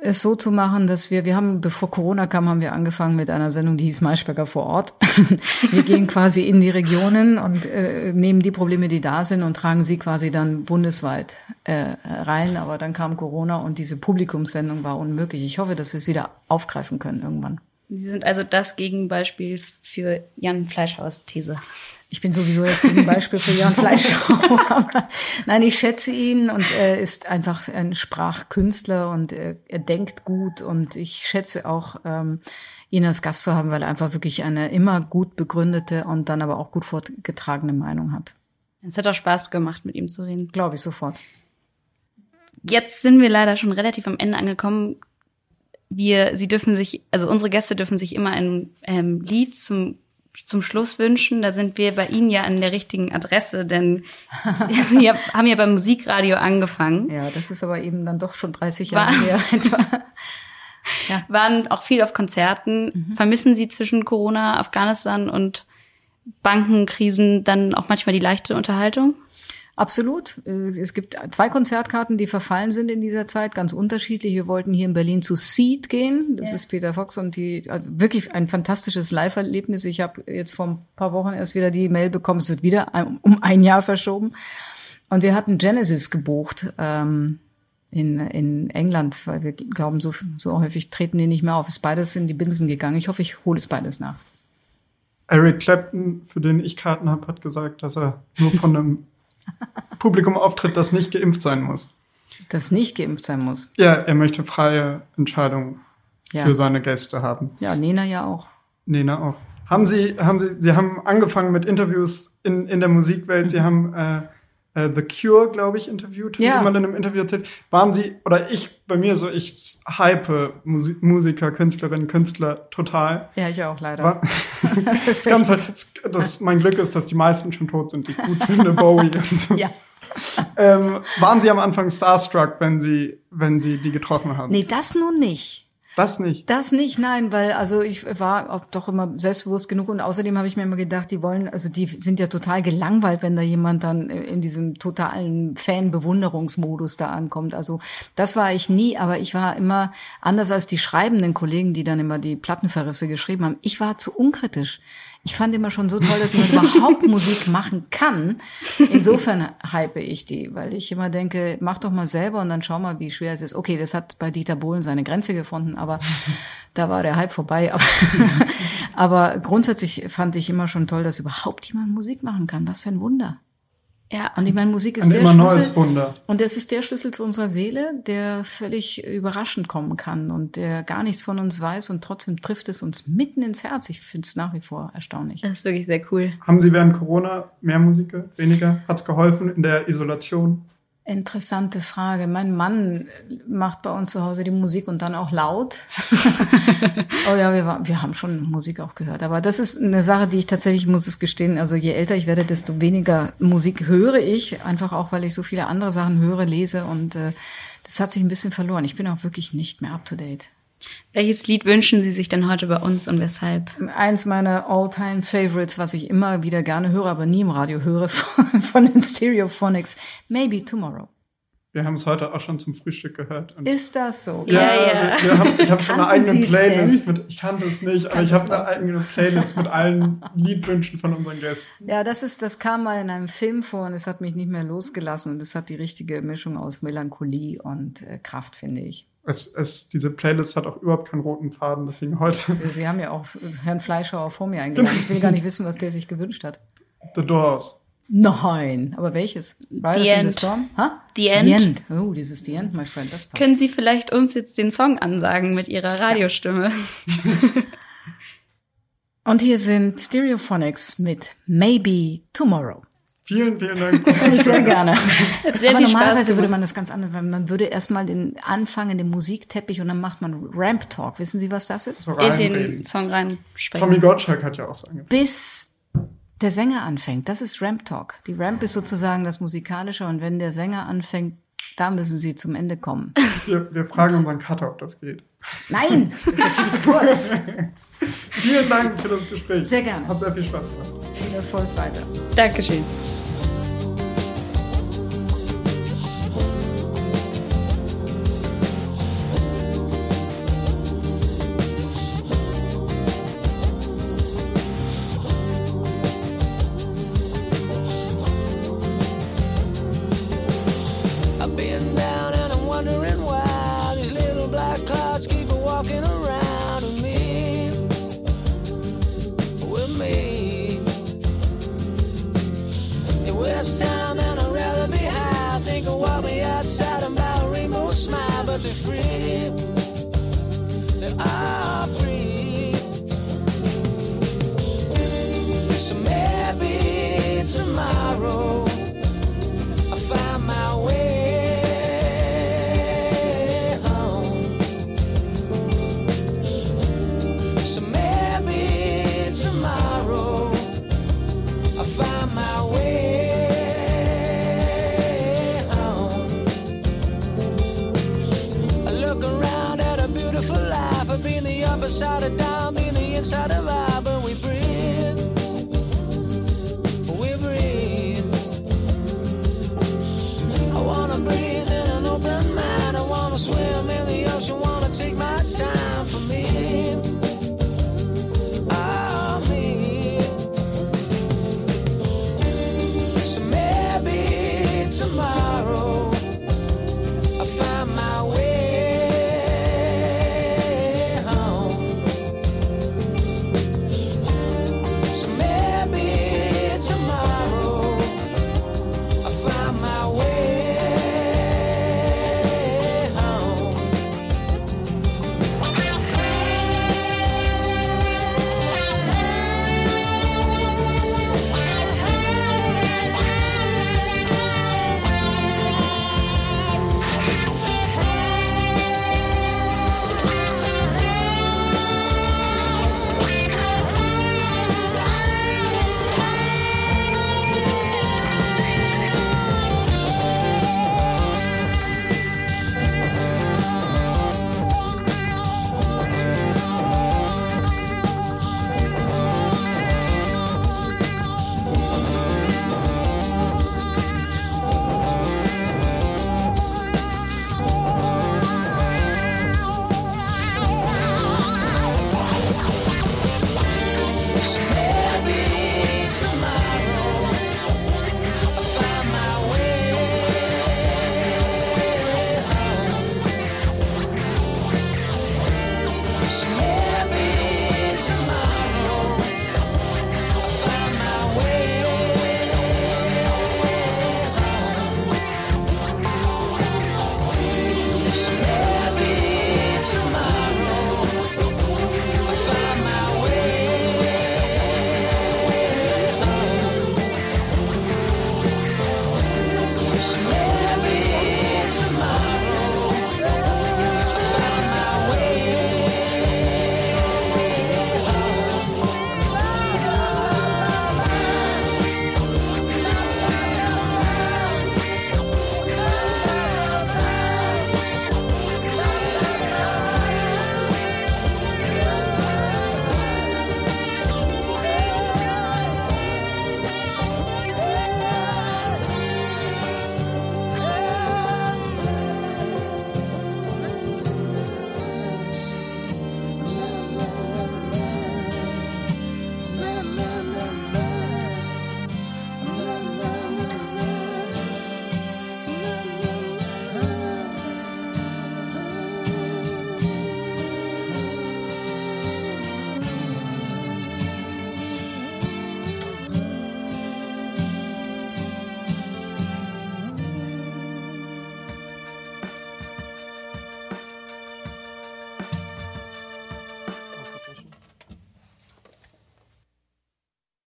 es so zu machen, dass wir, wir haben, bevor Corona kam, haben wir angefangen mit einer Sendung, die hieß Maischberger vor Ort. wir gehen quasi in die Regionen und äh, nehmen die Probleme, die da sind und tragen sie quasi dann bundesweit äh, rein. Aber dann kam Corona und diese Publikumssendung war unmöglich. Ich hoffe, dass wir es wieder aufgreifen können irgendwann. Sie sind also das Gegenbeispiel für Jan Fleischhaus These. Ich bin sowieso das Gegenbeispiel für Jan Fleischhau. Nein, ich schätze ihn und er ist einfach ein Sprachkünstler und er, er denkt gut und ich schätze auch, ähm, ihn als Gast zu haben, weil er einfach wirklich eine immer gut begründete und dann aber auch gut vorgetragene Meinung hat. Es hat auch Spaß gemacht, mit ihm zu reden. Glaube ich sofort. Jetzt sind wir leider schon relativ am Ende angekommen. Wir, Sie dürfen sich, also unsere Gäste dürfen sich immer ein ähm, Lied zum zum Schluss wünschen. Da sind wir bei Ihnen ja an der richtigen Adresse, denn Sie haben ja beim Musikradio angefangen. Ja, das ist aber eben dann doch schon 30 Jahre her. etwa. ja. Waren auch viel auf Konzerten. Mhm. Vermissen Sie zwischen Corona, Afghanistan und Bankenkrisen dann auch manchmal die leichte Unterhaltung? Absolut. Äh, es gibt zwei Konzertkarten, die verfallen sind in dieser Zeit, ganz unterschiedlich. Wir wollten hier in Berlin zu Seed gehen. Das ja. ist Peter Fox und die also wirklich ein fantastisches Live-Erlebnis. Ich habe jetzt vor ein paar Wochen erst wieder die Mail bekommen, es wird wieder um ein Jahr verschoben. Und wir hatten Genesis gebucht ähm, in, in England, weil wir glauben, so, so häufig treten die nicht mehr auf. Ist beides in die Binsen gegangen. Ich hoffe, ich hole es beides nach. Eric Clapton, für den ich Karten habe, hat gesagt, dass er nur von einem Publikum auftritt, das nicht geimpft sein muss. Das nicht geimpft sein muss. Ja, er möchte freie Entscheidungen ja. für seine Gäste haben. Ja, Nena ja auch. Nena auch. Haben Sie, haben Sie, Sie haben angefangen mit Interviews in, in der Musikwelt. Mhm. Sie haben äh, äh, The Cure, glaube ich, interviewt, ja. wie man in einem Interview erzählt. Waren Sie, oder ich, bei mir so, ich hype Musi Musiker, Künstlerinnen, Künstler total. Ja, ich auch, leider. War, das, ist ganz, das, das, mein Glück ist, dass die meisten schon tot sind, die ich gut finde, Bowie und so. Ja. Ähm, waren Sie am Anfang starstruck, wenn Sie, wenn Sie die getroffen haben? Nee, das nun nicht. Das nicht? Das nicht, nein, weil also ich war auch doch immer selbstbewusst genug und außerdem habe ich mir immer gedacht, die wollen, also die sind ja total gelangweilt, wenn da jemand dann in diesem totalen Fan-Bewunderungsmodus da ankommt. Also das war ich nie, aber ich war immer anders als die schreibenden Kollegen, die dann immer die Plattenverrisse geschrieben haben. Ich war zu unkritisch ich fand immer schon so toll, dass man überhaupt Musik machen kann. Insofern hype ich die, weil ich immer denke, mach doch mal selber und dann schau mal, wie schwer es ist. Okay, das hat bei Dieter Bohlen seine Grenze gefunden, aber da war der Hype vorbei. Aber, aber grundsätzlich fand ich immer schon toll, dass überhaupt jemand Musik machen kann. Was für ein Wunder. Ja. Und ich meine, Musik ist der Schlüssel. Und das ist der Schlüssel zu unserer Seele, der völlig überraschend kommen kann und der gar nichts von uns weiß und trotzdem trifft es uns mitten ins Herz. Ich finde es nach wie vor erstaunlich. Das ist wirklich sehr cool. Haben Sie während Corona mehr Musik, weniger? Hat es geholfen in der Isolation? Interessante Frage. Mein Mann macht bei uns zu Hause die Musik und dann auch laut. oh ja, wir, wir haben schon Musik auch gehört. Aber das ist eine Sache, die ich tatsächlich, muss es gestehen, also je älter ich werde, desto weniger Musik höre ich. Einfach auch, weil ich so viele andere Sachen höre, lese und äh, das hat sich ein bisschen verloren. Ich bin auch wirklich nicht mehr up to date. Welches Lied wünschen Sie sich denn heute bei uns und weshalb? Eins meiner all-time Favorites, was ich immer wieder gerne höre, aber nie im Radio höre, von, von den Stereophonics, Maybe Tomorrow. Wir haben es heute auch schon zum Frühstück gehört. ist das so? Ja, ja. ja. Wir haben, ich habe schon eine eigene Playlist mit, ich kannte es nicht, aber ich habe eine eigene Playlist mit allen Liedwünschen von unseren Gästen. Ja, das ist, das kam mal in einem Film vor und es hat mich nicht mehr losgelassen und es hat die richtige Mischung aus Melancholie und äh, Kraft, finde ich es, es, diese Playlist hat auch überhaupt keinen roten Faden, deswegen heute. Sie haben ja auch Herrn Fleischhauer vor mir eingeladen. Ich will gar nicht wissen, was der sich gewünscht hat. The Doors. Nein, aber welches? Riders the End. the Storm? Ha? The End. The End. Oh, dieses The End, my friend, das passt. Können Sie vielleicht uns jetzt den Song ansagen mit Ihrer Radiostimme? Ja. Und hier sind Stereophonics mit Maybe Tomorrow. Vielen, vielen Dank. Sehr gerne. Sehr Aber normalerweise würde man das ganz anders, machen. man würde erstmal den anfangen, den Musikteppich und dann macht man Ramp Talk. Wissen Sie, was das ist? So In den Song reinsprechen. Tommy Gottschalk hat ja auch so angefangen. Bis der Sänger anfängt. Das ist Ramp Talk. Die Ramp ist sozusagen das Musikalische und wenn der Sänger anfängt, da müssen Sie zum Ende kommen. Wir, wir fragen unseren Cutter, ob das geht. Nein, das ist ja viel zu kurz. Vielen Dank für das Gespräch. Sehr gerne. Hat sehr viel Spaß gemacht. Viel Erfolg weiter. Dankeschön.